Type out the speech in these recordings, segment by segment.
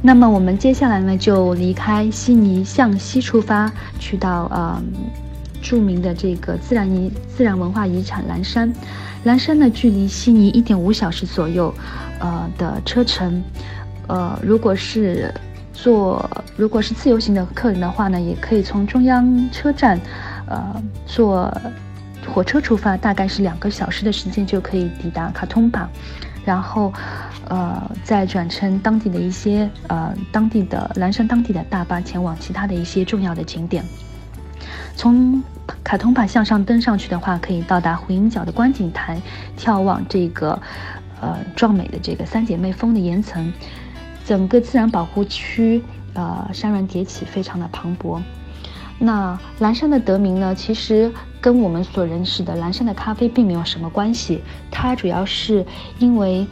那么我们接下来呢，就离开悉尼，向西出发，去到呃著名的这个自然遗自然文化遗产蓝山。蓝山呢，距离悉尼一点五小时左右，呃的车程。呃，如果是坐如果是自由行的客人的话呢，也可以从中央车站，呃坐火车出发，大概是两个小时的时间就可以抵达卡通巴。然后，呃，再转乘当地的一些呃当地的蓝山当地的大巴前往其他的一些重要的景点。从卡通帕向上登上去的话，可以到达回音角的观景台，眺望这个呃壮美的这个三姐妹峰的岩层。整个自然保护区呃山峦叠起，非常的磅礴。那蓝山的得名呢，其实跟我们所认识的蓝山的咖啡并没有什么关系。它主要是因为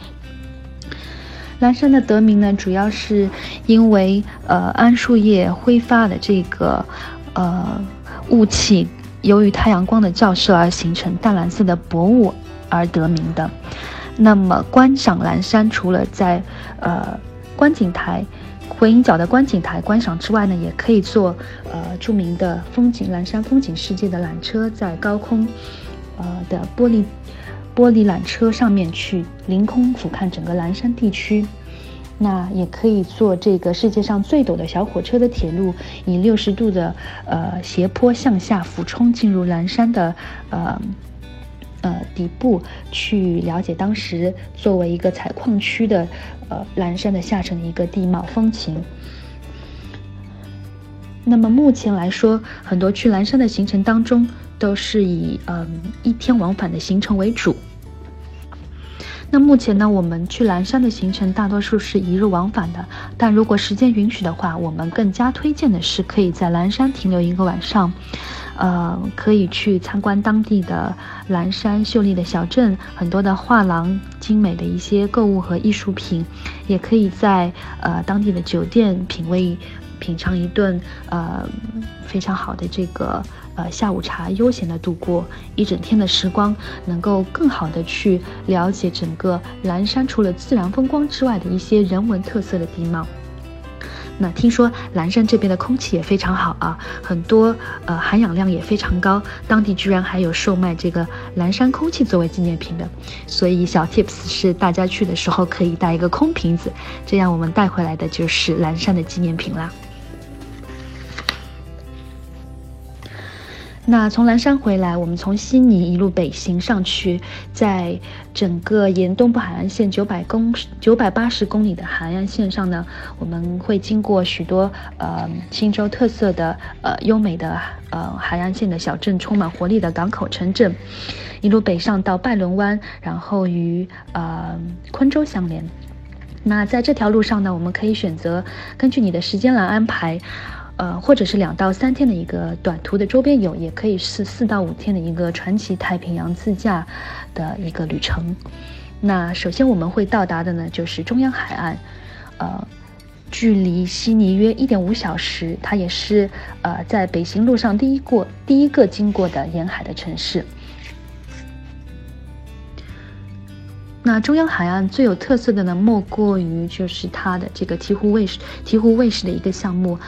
蓝山的得名呢，主要是因为呃桉树叶挥发的这个呃雾气，由于太阳光的照射而形成淡蓝色的薄雾而得名的。那么观赏蓝山，除了在呃观景台。回音角的观景台观赏之外呢，也可以坐呃著名的风景蓝山风景世界的缆车，在高空呃的玻璃玻璃缆车上面去凌空俯瞰整个蓝山地区。那也可以坐这个世界上最陡的小火车的铁路，以六十度的呃斜坡向下俯冲进入蓝山的呃。呃，底部去了解当时作为一个采矿区的呃蓝山的下沉的一个地貌风情。那么目前来说，很多去蓝山的行程当中都是以嗯一天往返的行程为主。那目前呢，我们去蓝山的行程大多数是一日往返的，但如果时间允许的话，我们更加推荐的是可以在蓝山停留一个晚上。呃，可以去参观当地的蓝山秀丽的小镇，很多的画廊、精美的一些购物和艺术品，也可以在呃当地的酒店品味、品尝一顿呃非常好的这个呃下午茶，悠闲的度过一整天的时光，能够更好的去了解整个蓝山除了自然风光之外的一些人文特色的地貌。那听说蓝山这边的空气也非常好啊，很多呃含氧量也非常高，当地居然还有售卖这个蓝山空气作为纪念品的，所以小 tips 是大家去的时候可以带一个空瓶子，这样我们带回来的就是蓝山的纪念品啦。那从蓝山回来，我们从悉尼一路北行上去，在整个沿东部海岸线九百公九百八十公里的海岸线上呢，我们会经过许多呃新州特色的呃优美的呃海岸线的小镇，充满活力的港口城镇，一路北上到拜伦湾，然后与呃昆州相连。那在这条路上呢，我们可以选择根据你的时间来安排。呃，或者是两到三天的一个短途的周边游，也可以是四到五天的一个传奇太平洋自驾的一个旅程。那首先我们会到达的呢，就是中央海岸，呃，距离悉尼约一点五小时，它也是呃在北行路上第一过第一个经过的沿海的城市。那中央海岸最有特色的呢，莫过于就是它的这个鹈鹕卫视鹈鹕卫视的一个项目。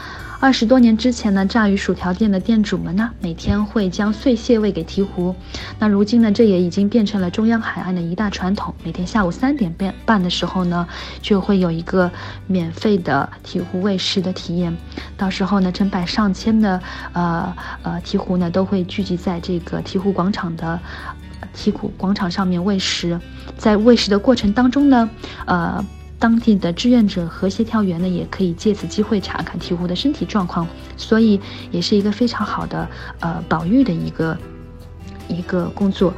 二十多年之前呢，炸鱼薯条店的店主们呢，每天会将碎蟹喂给鹈鹕。那如今呢，这也已经变成了中央海岸的一大传统。每天下午三点半半的时候呢，就会有一个免费的鹈鹕喂食的体验。到时候呢，成百上千的呃呃鹈鹕呢，都会聚集在这个鹈鹕广场的鹈鹕广场上面喂食。在喂食的过程当中呢，呃。当地的志愿者和协调员呢，也可以借此机会查看鹈鹕的身体状况，所以也是一个非常好的呃保育的一个一个工作。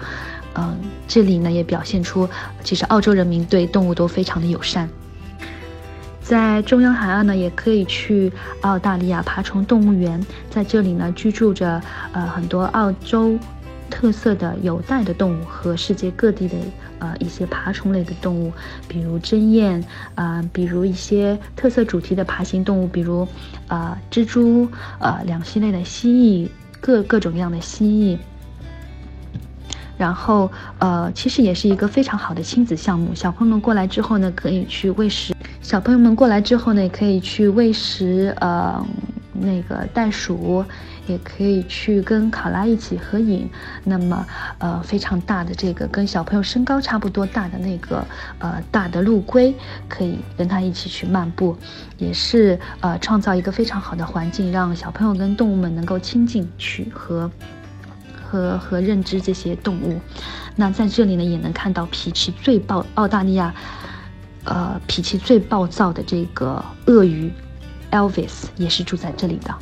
嗯，这里呢也表现出，其实澳洲人民对动物都非常的友善。在中央海岸呢，也可以去澳大利亚爬虫动物园，在这里呢居住着呃很多澳洲。特色的有袋的动物和世界各地的呃一些爬虫类的动物，比如针鼹啊，比如一些特色主题的爬行动物，比如啊蜘蛛呃两栖类的蜥蜴，各各种各样的蜥蜴。然后呃，其实也是一个非常好的亲子项目。小朋友们过来之后呢，可以去喂食。小朋友们过来之后呢，也可以去喂食呃那个袋鼠，也可以去跟考拉一起合影。那么呃非常大的这个跟小朋友身高差不多大的那个呃大的陆龟，可以跟他一起去漫步，也是呃创造一个非常好的环境，让小朋友跟动物们能够亲近去和。和和认知这些动物，那在这里呢，也能看到脾气最暴，澳大利亚，呃，脾气最暴躁的这个鳄鱼，Elvis 也是住在这里的。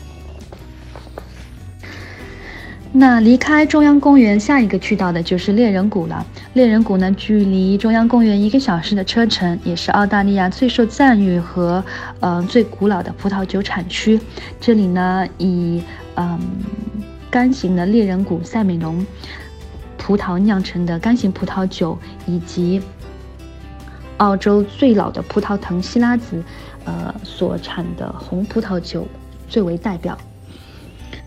那离开中央公园，下一个去到的就是猎人谷了。猎人谷呢，距离中央公园一个小时的车程，也是澳大利亚最受赞誉和呃最古老的葡萄酒产区。这里呢，以嗯。干型的猎人谷赛美隆葡萄酿成的干型葡萄酒，以及澳洲最老的葡萄藤希拉子，呃所产的红葡萄酒最为代表。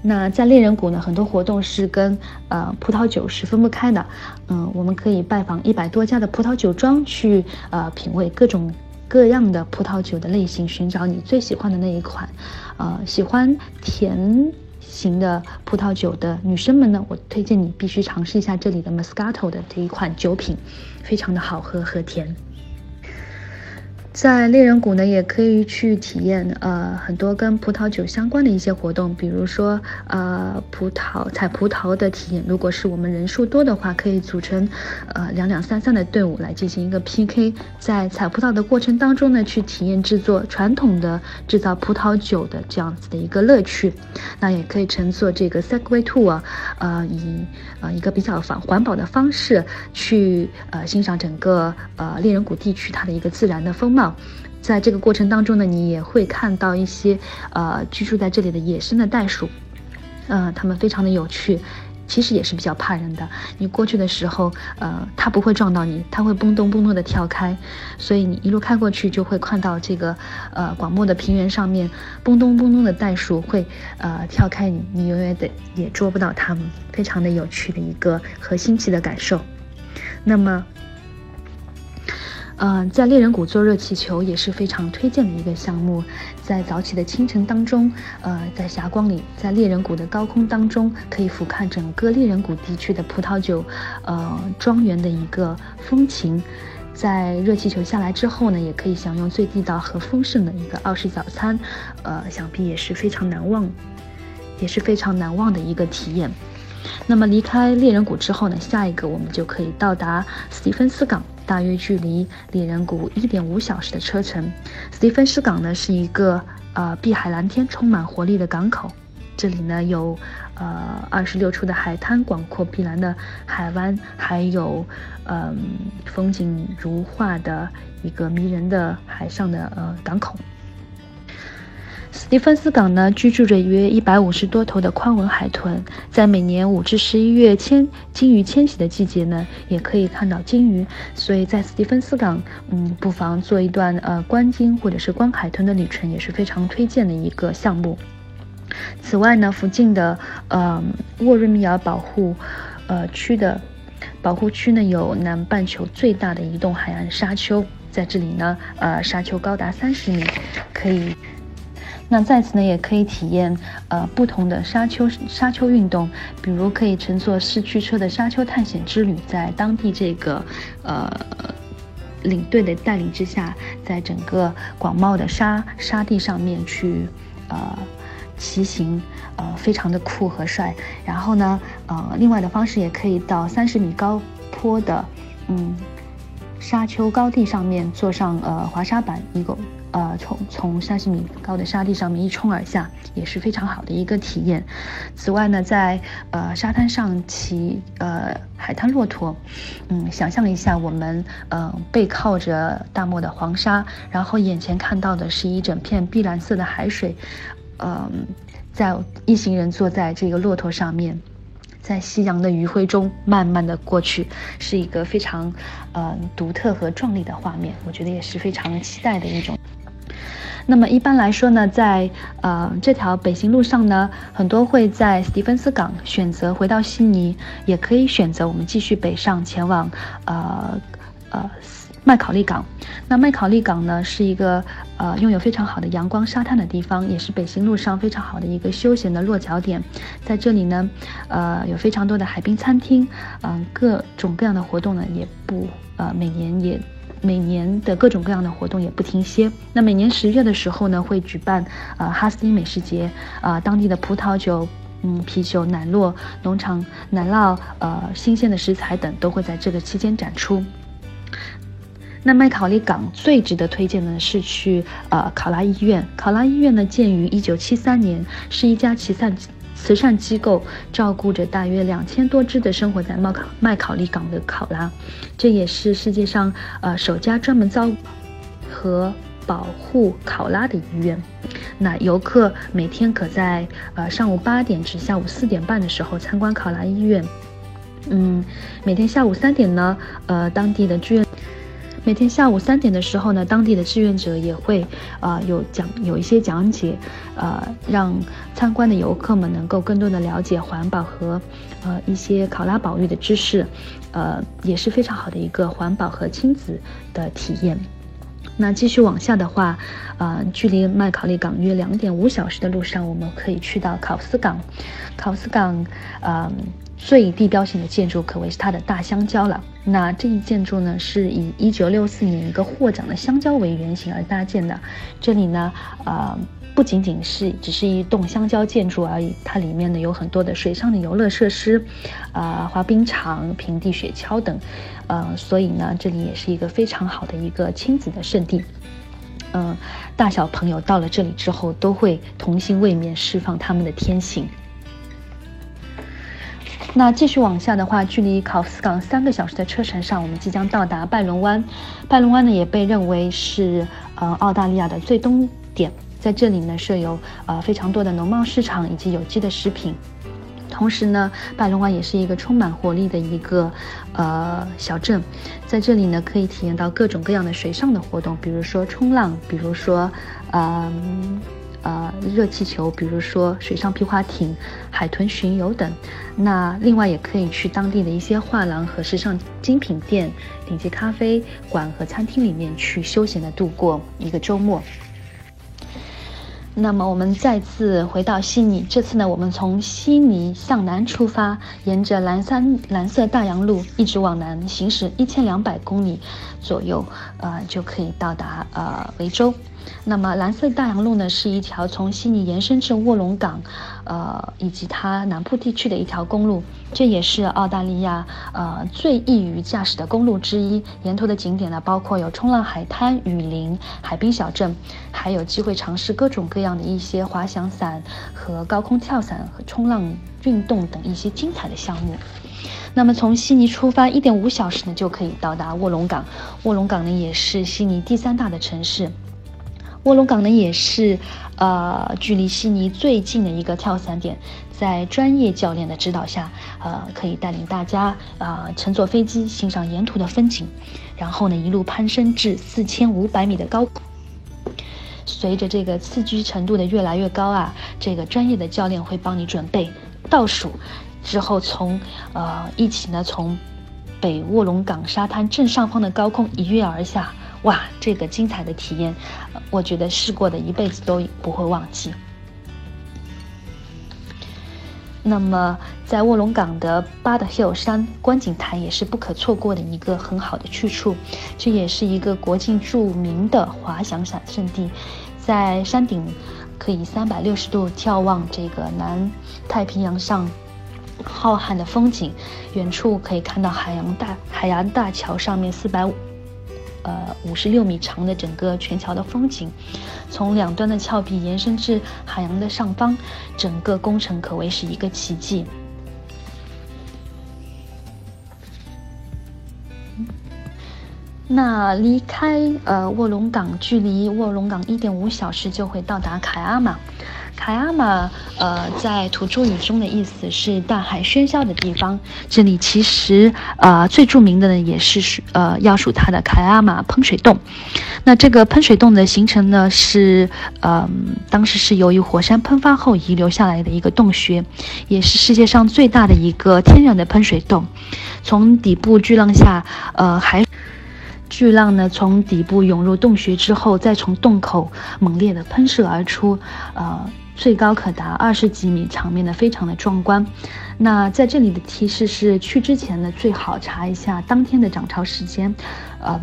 那在猎人谷呢，很多活动是跟呃葡萄酒是分不开的。嗯，我们可以拜访一百多家的葡萄酒庄，去呃品味各种各样的葡萄酒的类型，寻找你最喜欢的那一款。呃，喜欢甜。型的葡萄酒的女生们呢，我推荐你必须尝试一下这里的 Moscato 的这一款酒品，非常的好喝和甜。在猎人谷呢，也可以去体验呃很多跟葡萄酒相关的一些活动，比如说呃葡萄采葡萄的体验。如果是我们人数多的话，可以组成呃两两三三的队伍来进行一个 PK，在采葡萄的过程当中呢，去体验制作传统的制造葡萄酒的这样子的一个乐趣。那也可以乘坐这个 Segway Tour，呃以呃一个比较环环保的方式去呃欣赏整个呃猎人谷地区它的一个自然的风貌。在这个过程当中呢，你也会看到一些呃居住在这里的野生的袋鼠，呃，它们非常的有趣，其实也是比较怕人的。你过去的时候，呃，它不会撞到你，它会蹦咚蹦咚的跳开，所以你一路开过去就会看到这个呃广漠的平原上面蹦咚蹦咚的袋鼠会呃跳开你，你永远得也捉不到它们，非常的有趣的一个和新奇的感受。那么。嗯，在猎人谷坐热气球也是非常推荐的一个项目。在早起的清晨当中，呃，在霞光里，在猎人谷的高空当中，可以俯瞰整个猎人谷地区的葡萄酒，呃，庄园的一个风情。在热气球下来之后呢，也可以享用最地道和丰盛的一个澳式早餐，呃，想必也是非常难忘，也是非常难忘的一个体验。那么离开猎人谷之后呢，下一个我们就可以到达斯蒂芬斯港。大约距离猎人谷一点五小时的车程。斯蒂芬斯港呢是一个呃碧海蓝天、充满活力的港口。这里呢有呃二十六处的海滩、广阔碧蓝的海湾，还有嗯风景如画的一个迷人的海上的呃港口。斯蒂芬斯港呢，居住着约一百五十多头的宽吻海豚，在每年五至十一月迁鲸鱼迁徙的季节呢，也可以看到鲸鱼。所以在斯蒂芬斯港，嗯，不妨做一段呃观鲸或者是观海豚的旅程，也是非常推荐的一个项目。此外呢，附近的呃沃瑞米尔保护呃区的保护区呢，有南半球最大的移动海岸沙丘，在这里呢，呃，沙丘高达三十米，可以。那在此呢，也可以体验呃不同的沙丘沙丘运动，比如可以乘坐四驱车的沙丘探险之旅，在当地这个呃领队的带领之下，在整个广袤的沙沙地上面去呃骑行，呃非常的酷和帅。然后呢，呃另外的方式也可以到三十米高坡的嗯沙丘高地上面坐上呃滑沙板，一共。呃，从从三十米高的沙地上面一冲而下，也是非常好的一个体验。此外呢，在呃沙滩上骑呃海滩骆驼，嗯，想象一下我们呃背靠着大漠的黄沙，然后眼前看到的是一整片碧蓝色的海水，嗯，在一行人坐在这个骆驼上面，在夕阳的余晖中慢慢的过去，是一个非常呃独特和壮丽的画面。我觉得也是非常期待的一种。那么一般来说呢，在呃这条北行路上呢，很多会在斯蒂芬斯港选择回到悉尼，也可以选择我们继续北上前往呃呃麦考利港。那麦考利港呢，是一个呃拥有非常好的阳光沙滩的地方，也是北行路上非常好的一个休闲的落脚点。在这里呢，呃有非常多的海滨餐厅，嗯各种各样的活动呢也不呃每年也。每年的各种各样的活动也不停歇。那每年十月的时候呢，会举办呃哈斯汀美食节，呃当地的葡萄酒、嗯啤酒、奶酪、农场奶酪、呃新鲜的食材等都会在这个期间展出。那麦考利港最值得推荐的是去呃考拉医院。考拉医院呢，建于一九七三年，是一家慈善。慈善机构照顾着大约两千多只的生活在麦考麦考利港的考拉，这也是世界上呃首家专门照和保护考拉的医院。那游客每天可在呃上午八点至下午四点半的时候参观考拉医院。嗯，每天下午三点呢，呃，当地的志愿。每天下午三点的时候呢，当地的志愿者也会，呃，有讲有一些讲解，呃，让参观的游客们能够更多的了解环保和，呃，一些考拉保育的知识，呃，也是非常好的一个环保和亲子的体验。那继续往下的话，呃，距离麦考利港约两点五小时的路上，我们可以去到考斯港。考斯港，呃。最地标性的建筑可谓是它的大香蕉了。那这一建筑呢，是以1964年一个获奖的香蕉为原型而搭建的。这里呢，呃，不仅仅是只是一栋香蕉建筑而已，它里面呢有很多的水上的游乐设施，呃，滑冰场、平地雪橇等，呃，所以呢，这里也是一个非常好的一个亲子的圣地。嗯，大小朋友到了这里之后，都会童心未泯，释放他们的天性。那继续往下的话，距离考斯港三个小时的车程上，我们即将到达拜伦湾。拜伦湾呢，也被认为是呃澳大利亚的最东点，在这里呢设有呃非常多的农贸市场以及有机的食品。同时呢，拜伦湾也是一个充满活力的一个呃小镇，在这里呢可以体验到各种各样的水上的活动，比如说冲浪，比如说嗯。呃，呃热气球，比如说水上皮划艇、海豚巡游等。那另外也可以去当地的一些画廊和时尚精品店、顶级咖啡馆和餐厅里面去休闲的度过一个周末。那么我们再次回到悉尼，这次呢，我们从悉尼向南出发，沿着蓝山蓝色大洋路一直往南行驶一千两百公里左右，呃，就可以到达呃维州。那么，蓝色大洋路呢，是一条从悉尼延伸至卧龙岗，呃，以及它南部地区的一条公路。这也是澳大利亚呃最易于驾驶的公路之一。沿途的景点呢，包括有冲浪海滩、雨林、海滨小镇，还有机会尝试各种各样的一些滑翔伞和高空跳伞和冲浪运动等一些精彩的项目。那么，从悉尼出发，一点五小时呢就可以到达卧龙岗。卧龙岗呢，也是悉尼第三大的城市。卧龙岗呢，也是，呃，距离悉尼最近的一个跳伞点，在专业教练的指导下，呃，可以带领大家啊乘坐飞机欣赏沿途的风景，然后呢一路攀升至四千五百米的高。随着这个刺激程度的越来越高啊，这个专业的教练会帮你准备倒数，之后从呃一起呢从北卧龙岗沙滩正上方的高空一跃而下。哇，这个精彩的体验，我觉得试过的一辈子都不会忘记。那么，在卧龙岗的巴德 hill 山观景台也是不可错过的一个很好的去处，这也是一个国际著名的滑翔伞圣地，在山顶可以三百六十度眺望这个南太平洋上浩瀚的风景，远处可以看到海洋大海洋大桥上面四百五。呃，五十六米长的整个全桥的风景，从两端的峭壁延伸至海洋的上方，整个工程可谓是一个奇迹。那离开呃卧龙岗，距离卧龙岗一点五小时就会到达凯阿玛。凯阿玛，呃，在土著语中的意思是大海喧嚣的地方。这里其实，呃，最著名的呢，也是属呃，要数它的凯阿玛喷水洞。那这个喷水洞的形成呢，是呃，当时是由于火山喷发后遗留下来的一个洞穴，也是世界上最大的一个天然的喷水洞。从底部巨浪下，呃，海巨浪呢从底部涌入洞穴之后，再从洞口猛烈的喷射而出，呃。最高可达二十几米，场面呢非常的壮观。那在这里的提示是，去之前呢最好查一下当天的涨潮时间，嗯，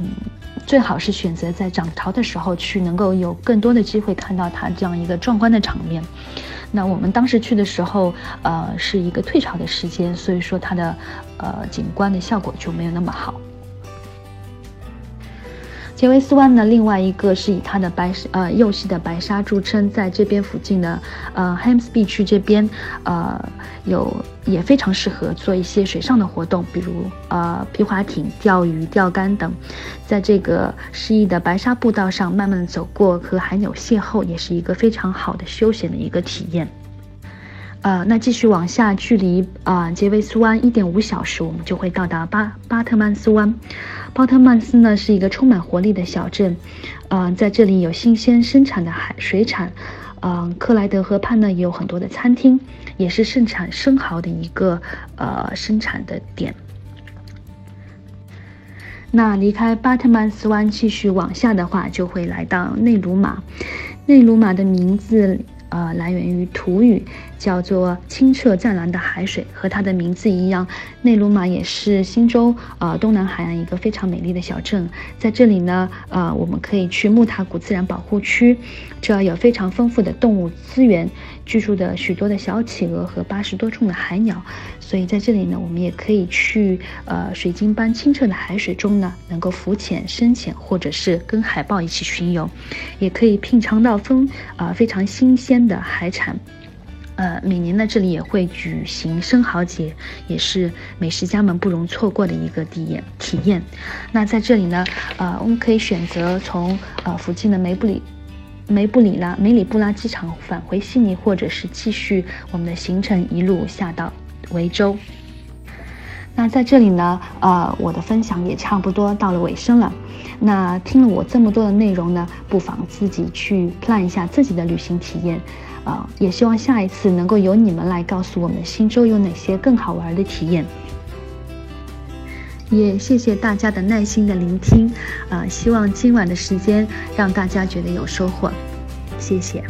最好是选择在涨潮的时候去，能够有更多的机会看到它这样一个壮观的场面。那我们当时去的时候，呃，是一个退潮的时间，所以说它的呃景观的效果就没有那么好。杰维斯湾呢，另外一个是以它的白呃幼细的白沙著称，在这边附近的呃 Hamsby 区这边，呃有也非常适合做一些水上的活动，比如呃皮划艇、钓鱼、钓竿等。在这个诗意的白沙步道上慢慢走过，和海鸟邂逅，也是一个非常好的休闲的一个体验。呃，那继续往下，距离啊杰维斯湾一点五小时，我们就会到达巴巴特曼斯湾。巴特曼斯呢是一个充满活力的小镇，呃，在这里有新鲜生产的海水产，嗯，克莱德河畔呢也有很多的餐厅，也是盛产生蚝的一个呃生产的点。那离开巴特曼斯湾，继续往下的话，就会来到内鲁马。内鲁马的名字。呃，来源于土语，叫做清澈湛蓝的海水，和它的名字一样，内鲁马也是新州呃东南海岸一个非常美丽的小镇。在这里呢，呃，我们可以去木塔谷自然保护区，这有非常丰富的动物资源。居住的许多的小企鹅和八十多种的海鸟，所以在这里呢，我们也可以去呃水晶般清澈的海水中呢，能够浮潜、深潜，或者是跟海豹一起巡游，也可以品尝到丰啊非常新鲜的海产。呃，每年呢这里也会举行生蚝节，也是美食家们不容错过的一个体验体验。那在这里呢，呃，我们可以选择从呃附近的梅布里。梅布里拉、梅里布拉机场返回悉尼，或者是继续我们的行程一路下到维州。那在这里呢，呃，我的分享也差不多到了尾声了。那听了我这么多的内容呢，不妨自己去 plan 一下自己的旅行体验。啊，也希望下一次能够由你们来告诉我们新州有哪些更好玩的体验。也谢谢大家的耐心的聆听，啊，希望今晚的时间让大家觉得有收获，谢谢。